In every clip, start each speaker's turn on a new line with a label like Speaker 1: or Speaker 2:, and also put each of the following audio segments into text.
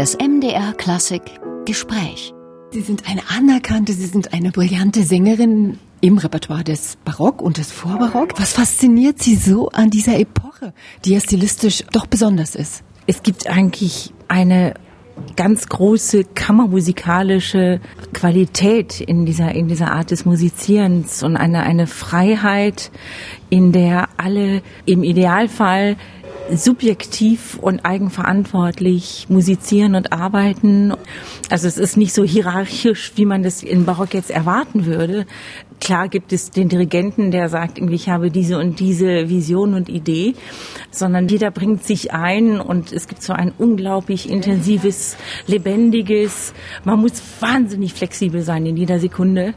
Speaker 1: Das MDR Klassik Gespräch.
Speaker 2: Sie sind eine anerkannte, Sie sind eine brillante Sängerin im Repertoire des Barock und des Vorbarock. Was fasziniert Sie so an dieser Epoche, die ja stilistisch doch besonders ist?
Speaker 3: Es gibt eigentlich eine ganz große kammermusikalische Qualität in dieser, in dieser Art des Musizierens und eine, eine Freiheit, in der alle im Idealfall subjektiv und eigenverantwortlich musizieren und arbeiten. Also es ist nicht so hierarchisch, wie man das in Barock jetzt erwarten würde. Klar gibt es den Dirigenten, der sagt, ich habe diese und diese Vision und Idee, sondern jeder bringt sich ein und es gibt so ein unglaublich intensives, lebendiges, man muss wahnsinnig flexibel sein in jeder Sekunde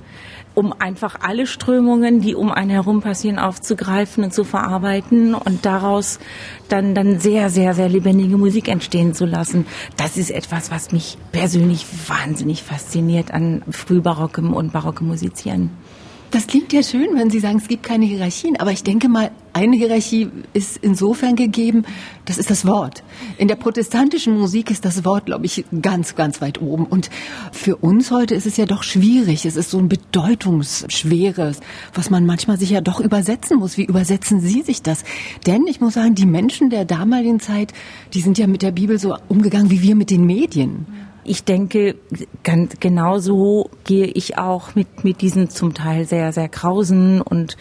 Speaker 3: um einfach alle Strömungen, die um einen herum passieren, aufzugreifen und zu verarbeiten und daraus dann, dann sehr, sehr, sehr lebendige Musik entstehen zu lassen. Das ist etwas, was mich persönlich wahnsinnig fasziniert an frühbarockem und barockem Musizieren.
Speaker 2: Das klingt ja schön, wenn Sie sagen, es gibt keine Hierarchien. Aber ich denke mal, eine Hierarchie ist insofern gegeben, das ist das Wort. In der protestantischen Musik ist das Wort, glaube ich, ganz, ganz weit oben. Und für uns heute ist es ja doch schwierig. Es ist so ein bedeutungsschweres, was man manchmal sich ja doch übersetzen muss. Wie übersetzen Sie sich das? Denn ich muss sagen, die Menschen der damaligen Zeit, die sind ja mit der Bibel so umgegangen wie wir mit den Medien
Speaker 3: ich denke, ganz genauso gehe ich auch mit, mit diesen zum Teil sehr, sehr krausen und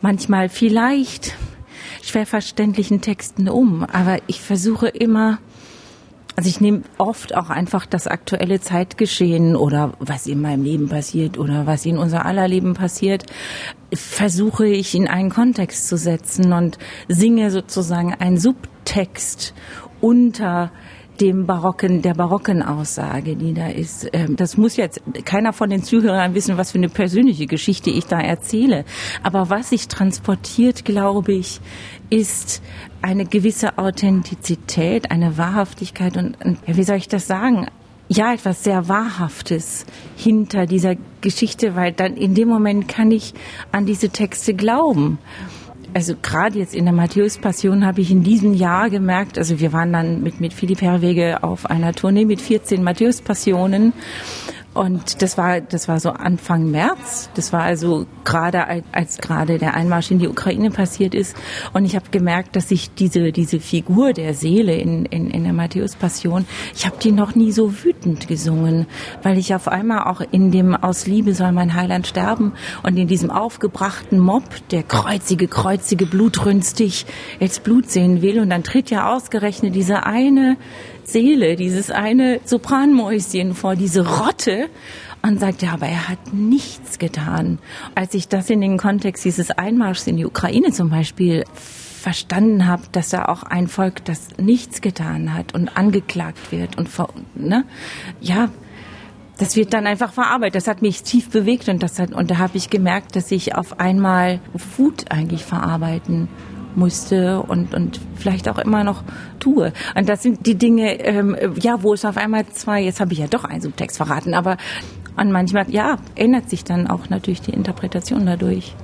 Speaker 3: manchmal vielleicht schwer verständlichen Texten um. Aber ich versuche immer, also ich nehme oft auch einfach das aktuelle Zeitgeschehen oder was in meinem Leben passiert oder was in unser aller Leben passiert, versuche ich in einen Kontext zu setzen und singe sozusagen einen Subtext unter dem barocken, der barocken Aussage, die da ist. Ähm, das muss jetzt keiner von den Zuhörern wissen, was für eine persönliche Geschichte ich da erzähle. Aber was sich transportiert, glaube ich, ist eine gewisse Authentizität, eine Wahrhaftigkeit und, wie soll ich das sagen? ja, etwas sehr Wahrhaftes hinter dieser Geschichte, weil dann in dem Moment kann ich an diese Texte glauben also gerade jetzt in der Matthäus-Passion habe ich in diesem Jahr gemerkt, also wir waren dann mit, mit Philipp Herwege auf einer Tournee mit 14 Matthäus-Passionen und das war, das war so Anfang März. Das war also gerade als, gerade der Einmarsch in die Ukraine passiert ist. Und ich habe gemerkt, dass ich diese, diese Figur der Seele in, in, in der Matthäus-Passion, ich habe die noch nie so wütend gesungen, weil ich auf einmal auch in dem Aus Liebe soll mein Heiland sterben und in diesem aufgebrachten Mob, der kreuzige, kreuzige, blutrünstig jetzt Blut sehen will. Und dann tritt ja ausgerechnet diese eine Seele, dieses eine Sopranmäuschen vor diese Rotte und sagt, ja, aber er hat nichts getan. Als ich das in den Kontext dieses Einmarschs in die Ukraine zum Beispiel verstanden habe, dass er auch ein Volk, das nichts getan hat und angeklagt wird und ne, ja, das wird dann einfach verarbeitet. Das hat mich tief bewegt und das hat, und da habe ich gemerkt, dass ich auf einmal Wut eigentlich verarbeiten musste und, und vielleicht auch immer noch tue. Und das sind die Dinge, ähm, ja, wo es auf einmal zwei, jetzt habe ich ja doch einen Subtext verraten, aber und manchmal, ja, ändert sich dann auch natürlich die Interpretation dadurch.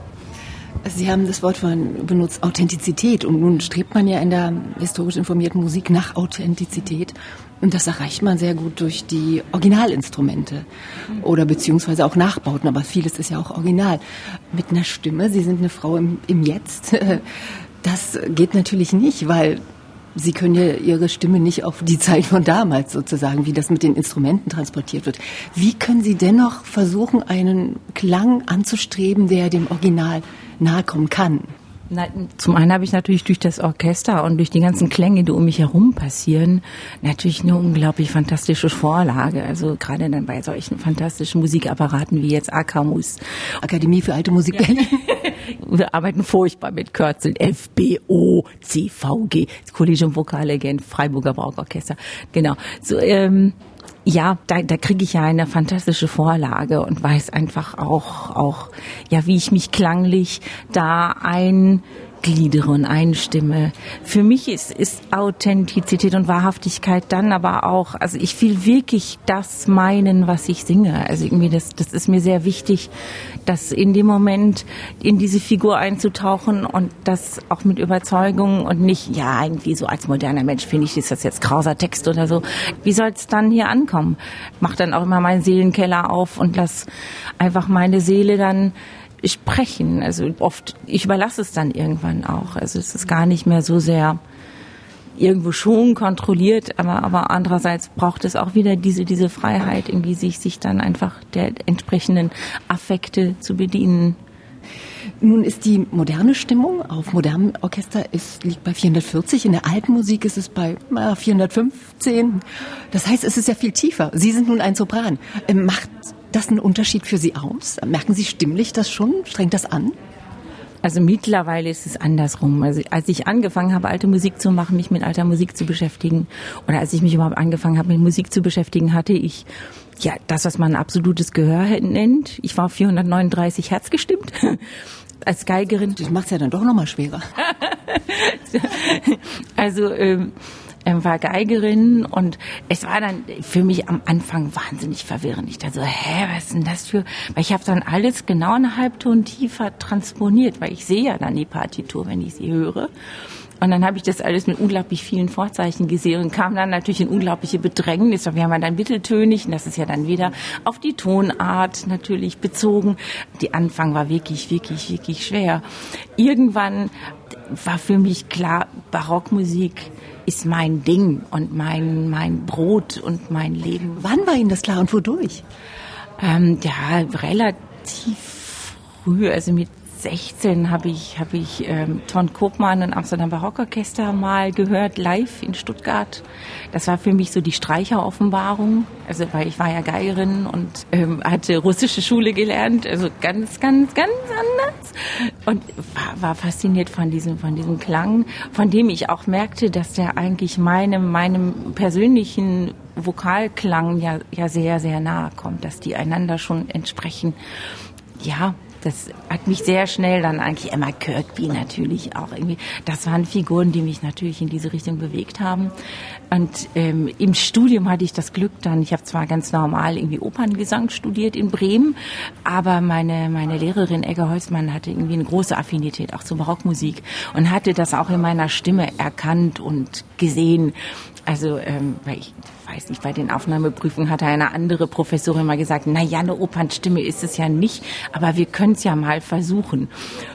Speaker 2: Sie haben das Wort von benutzt, Authentizität. Und nun strebt man ja in der historisch informierten Musik nach Authentizität. Und das erreicht man sehr gut durch die Originalinstrumente oder beziehungsweise auch Nachbauten. Aber vieles ist ja auch original. Mit einer Stimme, Sie sind eine Frau im, im Jetzt. Das geht natürlich nicht, weil Sie können ja Ihre Stimme nicht auf die Zeit von damals sozusagen, wie das mit den Instrumenten transportiert wird. Wie können Sie dennoch versuchen, einen Klang anzustreben, der dem Original nahe kommen kann?
Speaker 3: Nein, zum einen habe ich natürlich durch das Orchester und durch die ganzen Klänge, die um mich herum passieren, natürlich eine unglaublich fantastische Vorlage. Also gerade dann bei solchen fantastischen Musikapparaten wie jetzt AKMUS.
Speaker 2: Akademie für Alte Musik Berlin.
Speaker 3: Wir arbeiten furchtbar mit Kürzeln. FBO, CVG, Collegium Vocale Gent, Freiburger Barockorchester. Genau. So, ähm, ja, da, da kriege ich ja eine fantastische Vorlage und weiß einfach auch, auch, ja, wie ich mich klanglich da ein gliedere und einstimme. Für mich ist, ist Authentizität und Wahrhaftigkeit dann aber auch, also ich will wirklich das meinen, was ich singe. Also irgendwie das, das ist mir sehr wichtig, dass in dem Moment in diese Figur einzutauchen und das auch mit Überzeugung und nicht, ja, irgendwie so als moderner Mensch finde ich, ist das jetzt krauser Text oder so. Wie soll es dann hier ankommen? Mach dann auch immer meinen Seelenkeller auf und lass einfach meine Seele dann sprechen. Also oft, ich überlasse es dann irgendwann auch. Also es ist gar nicht mehr so sehr irgendwo schon kontrolliert, aber, aber andererseits braucht es auch wieder diese, diese Freiheit, irgendwie sich, sich dann einfach der entsprechenden Affekte zu bedienen.
Speaker 2: Nun ist die moderne Stimmung auf modernem Orchester ist, liegt bei 440. In der alten Musik ist es bei 415. Das heißt, es ist ja viel tiefer. Sie sind nun ein Sopran. Ähm, macht das einen Unterschied für Sie aus? Merken Sie stimmlich das schon? Strengt das an?
Speaker 3: Also mittlerweile ist es andersrum. Also als ich angefangen habe, alte Musik zu machen, mich mit alter Musik zu beschäftigen, oder als ich mich überhaupt angefangen habe, mit Musik zu beschäftigen, hatte ich ja das, was man absolutes Gehör nennt. Ich war 439 Hertz gestimmt als Geigerin.
Speaker 2: Das macht es ja dann doch nochmal schwerer.
Speaker 3: also ähm, ähm, war Geigerin und es war dann für mich am Anfang wahnsinnig verwirrend. Ich dachte so, hä, was ist denn das für? Weil ich habe dann alles genau eine Halbton tiefer transponiert, weil ich sehe ja dann die Partitur, wenn ich sie höre. Und dann habe ich das alles mit unglaublich vielen Vorzeichen gesehen und kam dann natürlich in unglaubliche Bedrängnis. Wir haben dann mitteltönig und das ist ja dann wieder auf die Tonart natürlich bezogen. Die Anfang war wirklich, wirklich, wirklich schwer. Irgendwann war für mich klar, Barockmusik ist mein Ding und mein, mein Brot und mein Leben.
Speaker 2: Wann war Ihnen das klar und wodurch?
Speaker 3: Ähm, ja, relativ früh, also mit 16 habe ich, hab ich ähm, Ton Kopmann und Amsterdam Barockorchester mal gehört, live in Stuttgart. Das war für mich so die Streicheroffenbarung. Also, weil ich war ja Geigerin und ähm, hatte russische Schule gelernt, also ganz, ganz, ganz anders. Und war, war fasziniert von diesem, von diesem Klang, von dem ich auch merkte, dass der eigentlich meinem, meinem persönlichen Vokalklang ja, ja sehr, sehr nahe kommt, dass die einander schon entsprechen. Ja, das hat mich sehr schnell dann eigentlich Emma Kirkby natürlich auch irgendwie. Das waren Figuren, die mich natürlich in diese Richtung bewegt haben. Und ähm, im Studium hatte ich das Glück dann, ich habe zwar ganz normal irgendwie Operngesang studiert in Bremen, aber meine, meine Lehrerin Egger Holzmann hatte irgendwie eine große Affinität auch zur Barockmusik und hatte das auch in meiner Stimme erkannt und gesehen. Also, ähm, weil ich weiß nicht, bei den Aufnahmeprüfungen hat eine andere Professorin mal gesagt, na ja, eine Opernstimme ist es ja nicht, aber wir können es ja mal versuchen.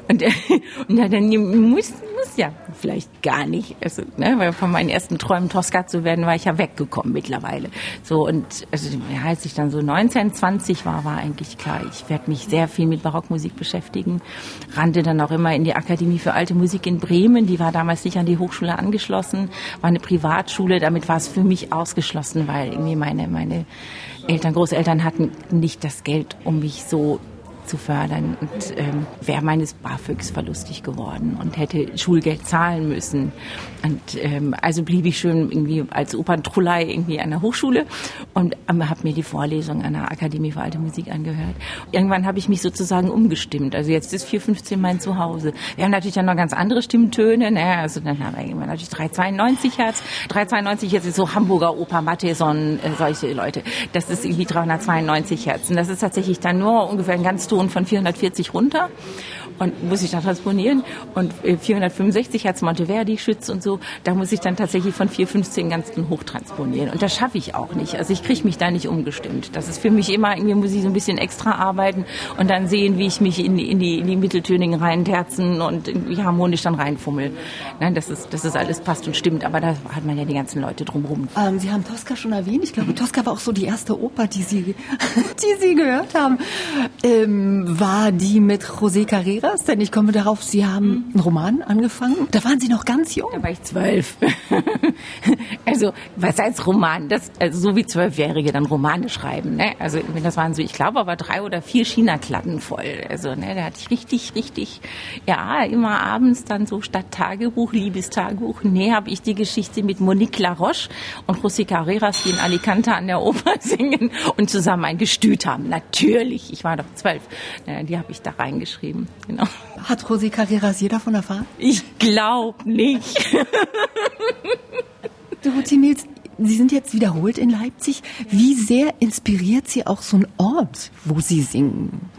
Speaker 3: Und, äh, und dann muss, muss ja vielleicht gar nicht. Also, ne, weil von meinen ersten Träumen Tosca zu werden, war ich ja weggekommen mittlerweile. So und also als ich dann so 19, 20 war, war eigentlich klar, ich werde mich sehr viel mit Barockmusik beschäftigen. Rannte dann auch immer in die Akademie für alte Musik in Bremen, die war damals nicht an die Hochschule angeschlossen, war eine Privatschule, damit war es für mich ausgeschlossen, weil irgendwie meine meine Eltern, Großeltern hatten nicht das Geld, um mich so zu fördern und ähm, wäre meines BAföGs verlustig geworden und hätte Schulgeld zahlen müssen. Und ähm, also blieb ich schön irgendwie als Operntrullei irgendwie an der Hochschule und ähm, habe mir die Vorlesung an der Akademie für Alte Musik angehört. Irgendwann habe ich mich sozusagen umgestimmt. Also jetzt ist 415 mein Zuhause. Wir haben natürlich dann noch ganz andere Stimmtöne. Ne? Also dann haben wir irgendwann natürlich 392 Hertz. 392 jetzt ist so Hamburger Oper, Matheson, äh, solche Leute. Das ist irgendwie 392 Hertz. Und das ist tatsächlich dann nur ungefähr ein ganz Ton von 440 runter und muss ich dann transponieren. Und 465 Hertz Monteverdi Schütz und so, da muss ich dann tatsächlich von 415 ganz hoch transponieren. Und das schaffe ich auch nicht. Also ich kriege mich da nicht umgestimmt. Das ist für mich immer, irgendwie muss ich so ein bisschen extra arbeiten und dann sehen, wie ich mich in in die, in die Mitteltönigen reinterzen und irgendwie harmonisch dann reinfummel. Nein, das ist, das ist alles passt und stimmt, aber da hat man ja die ganzen Leute drumherum.
Speaker 2: Ähm, Sie haben Tosca schon erwähnt. Ich glaube, Tosca war auch so die erste Oper, die Sie, die Sie gehört haben. Ähm, war die mit José Carreras? Denn ich komme darauf, Sie haben einen Roman angefangen. Da waren Sie noch ganz jung.
Speaker 3: Da war ich zwölf. also, was heißt Roman? Das, also so wie Zwölfjährige dann Romane schreiben. Ne? Also, das waren so, ich glaube, aber drei oder vier China-Klatten voll. Also, ne, da hatte ich richtig, richtig, ja, immer abends dann so statt Tagebuch, Liebestagebuch, nee, habe ich die Geschichte mit Monique Laroche und José Carreras, die in Alicante an der Oper singen und zusammen ein Gestüt haben. Natürlich, ich war doch zwölf. Die habe ich da reingeschrieben. Genau.
Speaker 2: Hat José Carreras je davon erfahren?
Speaker 3: Ich glaube nicht.
Speaker 2: Dorothee Mills, Sie sind jetzt wiederholt in Leipzig. Wie sehr inspiriert Sie auch so ein Ort, wo Sie singen?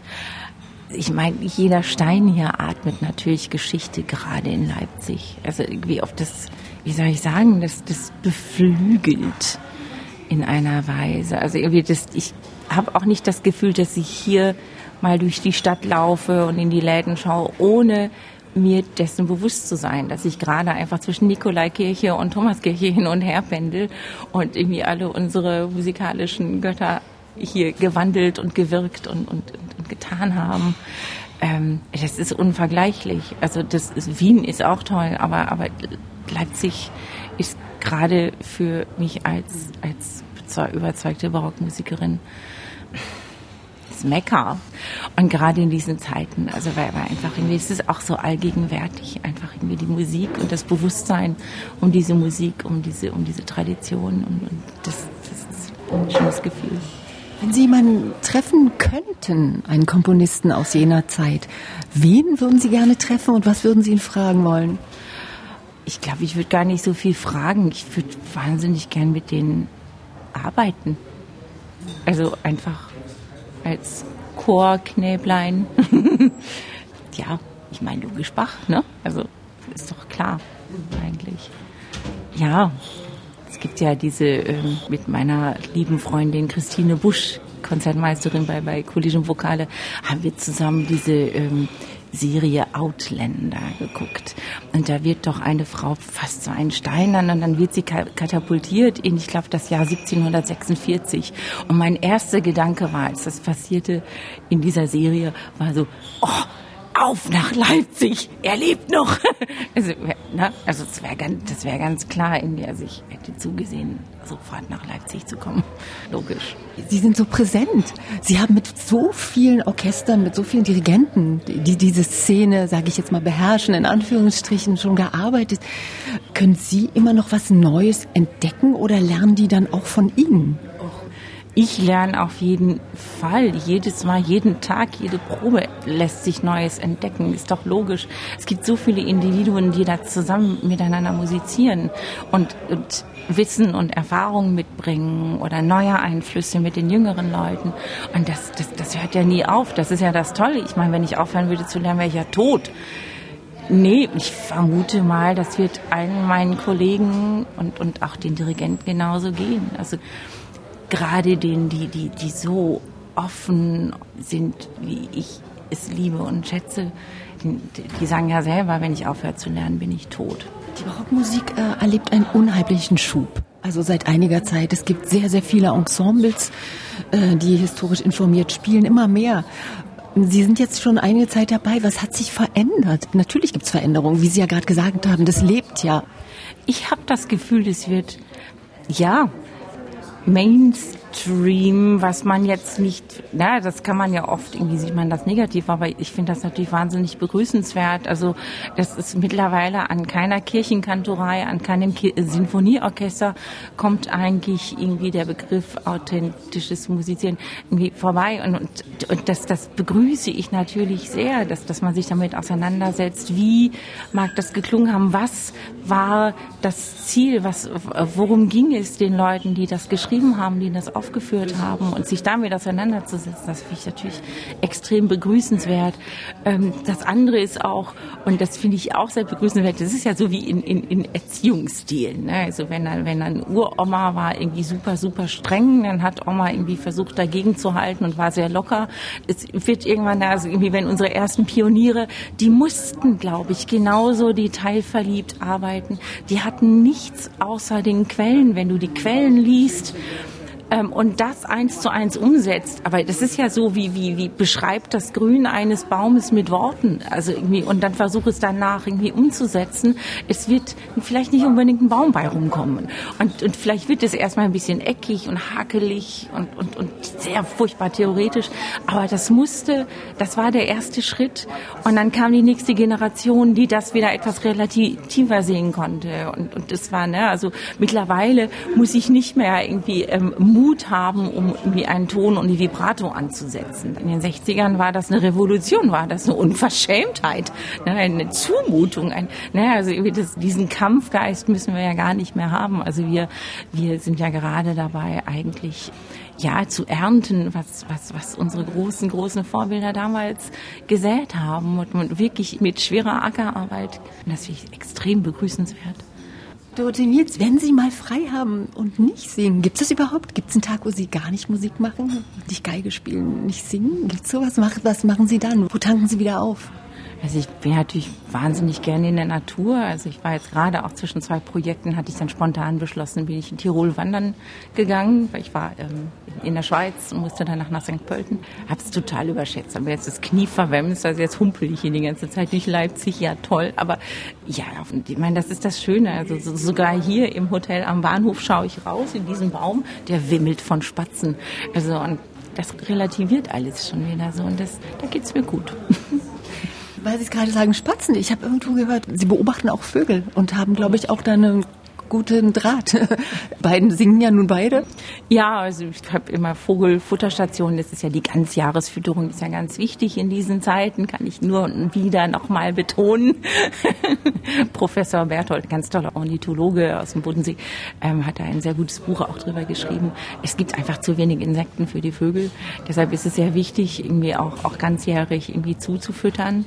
Speaker 3: Ich meine, jeder Stein hier atmet natürlich Geschichte, gerade in Leipzig. Also irgendwie auf das, wie soll ich sagen, das, das beflügelt in einer Weise. Also irgendwie das, ich habe auch nicht das Gefühl, dass ich hier mal durch die Stadt laufe und in die Läden schaue, ohne mir dessen bewusst zu sein, dass ich gerade einfach zwischen Nikolaikirche und Thomaskirche hin und her pendel und irgendwie alle unsere musikalischen Götter hier gewandelt und gewirkt und, und, und getan haben. Ähm, das ist unvergleichlich. Also das ist, Wien ist auch toll, aber, aber Leipzig ist gerade für mich als, als überzeugte Barockmusikerin Mekka. Und gerade in diesen Zeiten, also weil, weil einfach irgendwie, es ist auch so allgegenwärtig, einfach irgendwie die Musik und das Bewusstsein um diese Musik, um diese, um diese Tradition und, und das, das ist ein schönes Gefühl.
Speaker 2: Wenn Sie jemanden treffen könnten, einen Komponisten aus jener Zeit, wen würden Sie gerne treffen und was würden Sie ihn fragen wollen?
Speaker 3: Ich glaube, ich würde gar nicht so viel fragen. Ich würde wahnsinnig gern mit denen arbeiten. Also einfach als Chorknäblein. ja, ich meine logisch Bach, ne? Also ist doch klar eigentlich. Ja, es gibt ja diese ähm, mit meiner lieben Freundin Christine Busch, Konzertmeisterin bei, bei Collegium Vokale, haben wir zusammen diese ähm, Serie Outlander geguckt. Und da wird doch eine Frau fast so ein Steinern und dann wird sie katapultiert in, ich glaube, das Jahr 1746. Und mein erster Gedanke war, als das passierte in dieser Serie, war so, oh, auf nach Leipzig, er lebt noch. Also, ne? also das wäre ganz, wäre ganz klar in mir. Also ich hätte zugesehen, sofort nach Leipzig zu kommen. Logisch.
Speaker 2: Sie sind so präsent. Sie haben mit so vielen Orchestern, mit so vielen Dirigenten, die diese Szene, sage ich jetzt mal, beherrschen, in Anführungsstrichen schon gearbeitet. Können Sie immer noch was Neues entdecken oder lernen die dann auch von Ihnen?
Speaker 3: Ich lerne auf jeden Fall. Jedes Mal, jeden Tag, jede Probe lässt sich Neues entdecken. Ist doch logisch. Es gibt so viele Individuen, die da zusammen miteinander musizieren und, und Wissen und Erfahrungen mitbringen oder neue Einflüsse mit den jüngeren Leuten. Und das, das, das hört ja nie auf. Das ist ja das Tolle. Ich meine, wenn ich aufhören würde zu lernen, wäre ich ja tot. Nee, ich vermute mal, das wird allen meinen Kollegen und, und auch den Dirigenten genauso gehen. Also gerade denen, die, die, die so offen sind, wie ich es liebe und schätze, die, die sagen ja selber, wenn ich aufhöre zu lernen, bin ich tot.
Speaker 2: Die Barockmusik äh, erlebt einen unheimlichen Schub. Also seit einiger Zeit. Es gibt sehr, sehr viele Ensembles, äh, die historisch informiert spielen, immer mehr. Sie sind jetzt schon einige Zeit dabei. Was hat sich verändert? Natürlich gibt es Veränderungen, wie Sie ja gerade gesagt haben. Das lebt ja.
Speaker 3: Ich habe das Gefühl, es wird, ja, Means. Mainstream, was man jetzt nicht, na, das kann man ja oft, irgendwie sieht man das negativ, aber ich finde das natürlich wahnsinnig begrüßenswert. Also das ist mittlerweile an keiner Kirchenkantorei, an keinem Sinfonieorchester kommt eigentlich irgendwie der Begriff authentisches Musizieren irgendwie vorbei. Und, und, und das, das begrüße ich natürlich sehr, dass, dass man sich damit auseinandersetzt. Wie mag das geklungen haben? Was war das Ziel? Was, worum ging es den Leuten, die das geschrieben haben, die das aufgeführt haben und sich damit auseinanderzusetzen, das finde ich natürlich extrem begrüßenswert. Ähm, das andere ist auch, und das finde ich auch sehr begrüßenswert, das ist ja so wie in, in, in Erziehungsstilen. Ne? Also wenn dann, wenn dann Uroma war irgendwie super, super streng, dann hat Oma irgendwie versucht dagegen zu halten und war sehr locker. Es wird irgendwann, also irgendwie, wenn unsere ersten Pioniere, die mussten, glaube ich, genauso detailverliebt arbeiten. Die hatten nichts außer den Quellen. Wenn du die Quellen liest, ähm, und das eins zu eins umsetzt. Aber das ist ja so, wie, wie, wie beschreibt das Grün eines Baumes mit Worten. Also irgendwie, und dann versuche es danach irgendwie umzusetzen. Es wird vielleicht nicht unbedingt ein Baum bei rumkommen. Und, und vielleicht wird es erstmal ein bisschen eckig und hakelig und, und, und sehr furchtbar theoretisch. Aber das musste, das war der erste Schritt. Und dann kam die nächste Generation, die das wieder etwas relativer sehen konnte. Und, und das war, ne, also mittlerweile muss ich nicht mehr irgendwie ähm, Mut haben, um irgendwie einen Ton und die Vibrato anzusetzen. In den 60ern war das eine Revolution, war das eine Unverschämtheit, ne, eine Zumutung. Ein, ne, also das, diesen Kampfgeist müssen wir ja gar nicht mehr haben. Also wir, wir sind ja gerade dabei, eigentlich ja zu ernten, was, was, was unsere großen, großen Vorbilder damals gesät haben und, und wirklich mit schwerer Ackerarbeit. Und das finde ich extrem begrüßenswert.
Speaker 2: Dorothee Nils, wenn Sie mal frei haben und nicht singen, gibt es überhaupt? Gibt es einen Tag, wo Sie gar nicht Musik machen, nicht Geige spielen, nicht singen? Gibt es sowas? Was machen Sie dann? Wo tanken Sie wieder auf?
Speaker 3: Also ich bin natürlich wahnsinnig gerne in der Natur. Also ich war jetzt gerade auch zwischen zwei Projekten, hatte ich dann spontan beschlossen, bin ich in Tirol wandern gegangen, weil ich war ähm, in der Schweiz und musste danach nach St. Pölten. Habe es total überschätzt. Aber jetzt das Knie verwemst, also jetzt humpel ich hier die ganze Zeit durch Leipzig. Ja, toll. Aber ja, ich meine, das ist das Schöne. Also sogar hier im Hotel am Bahnhof schaue ich raus in diesen Baum, der wimmelt von Spatzen. Also und das relativiert alles schon wieder so und das, da geht's mir gut.
Speaker 2: weil Sie es gerade sagen, Spatzen. Ich habe irgendwo gehört, Sie beobachten auch Vögel und haben, glaube ich, auch da eine guten Draht. Beiden singen ja nun beide.
Speaker 3: Ja, also ich habe immer Vogelfutterstationen. Das ist ja die Ganzjahresfütterung, ist ja ganz wichtig in diesen Zeiten, kann ich nur wieder nochmal betonen. Professor Berthold, ganz toller Ornithologe aus dem Bodensee, ähm, hat da ein sehr gutes Buch auch drüber geschrieben. Es gibt einfach zu wenig Insekten für die Vögel. Deshalb ist es sehr wichtig, irgendwie auch, auch ganzjährig irgendwie zuzufüttern.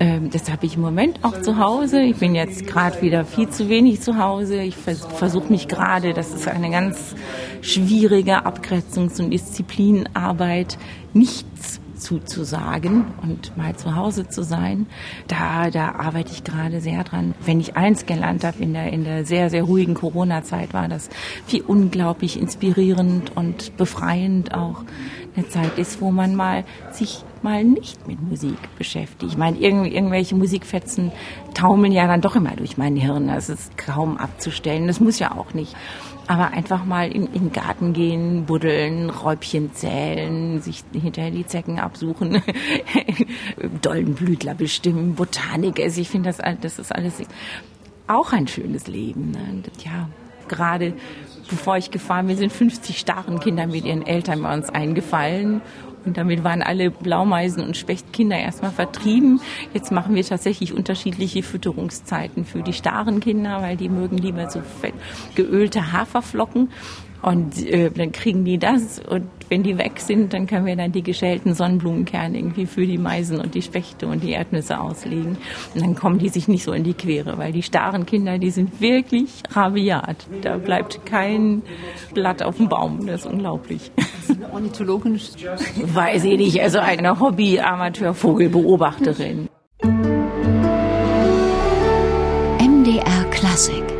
Speaker 3: Ähm, das habe ich im Moment auch zu Hause. Ich bin jetzt gerade wieder viel zu wenig zu Hause. Ich versuche mich gerade, das ist eine ganz schwierige Abgrenzungs- und Disziplinarbeit, nichts zuzusagen und mal zu Hause zu sein. Da, da arbeite ich gerade sehr dran. Wenn ich eins gelernt habe in der, in der sehr, sehr ruhigen Corona-Zeit, war das wie unglaublich inspirierend und befreiend auch eine Zeit ist, wo man mal sich mal nicht mit Musik beschäftigt. Ich meine, irgendw irgendwelche Musikfetzen taumeln ja dann doch immer durch mein Hirn. Das ist kaum abzustellen. Das muss ja auch nicht. Aber einfach mal in, in den Garten gehen, buddeln, Räubchen zählen, sich hinterher die Zecken absuchen, Doldenblütler bestimmen, Botanik. Also ich finde, das, das ist alles auch ein schönes Leben. Ne? Ja, gerade bevor ich gefahren bin, sind 50 starren Kinder mit ihren Eltern bei uns eingefallen. Und damit waren alle Blaumeisen und Spechtkinder erstmal vertrieben. Jetzt machen wir tatsächlich unterschiedliche Fütterungszeiten für die starren Kinder, weil die mögen lieber so fett geölte Haferflocken. Und äh, dann kriegen die das und wenn die weg sind, dann können wir dann die geschälten Sonnenblumenkerne irgendwie für die Meisen und die Spechte und die Erdnüsse auslegen. Und dann kommen die sich nicht so in die Quere, weil die starren Kinder, die sind wirklich rabiat. Da bleibt kein Blatt auf dem Baum. Das ist unglaublich. Das ist eine Ornithologin? Weiß ich nicht. Also eine Hobby-Amateur-Vogelbeobachterin.
Speaker 1: MDR Klassik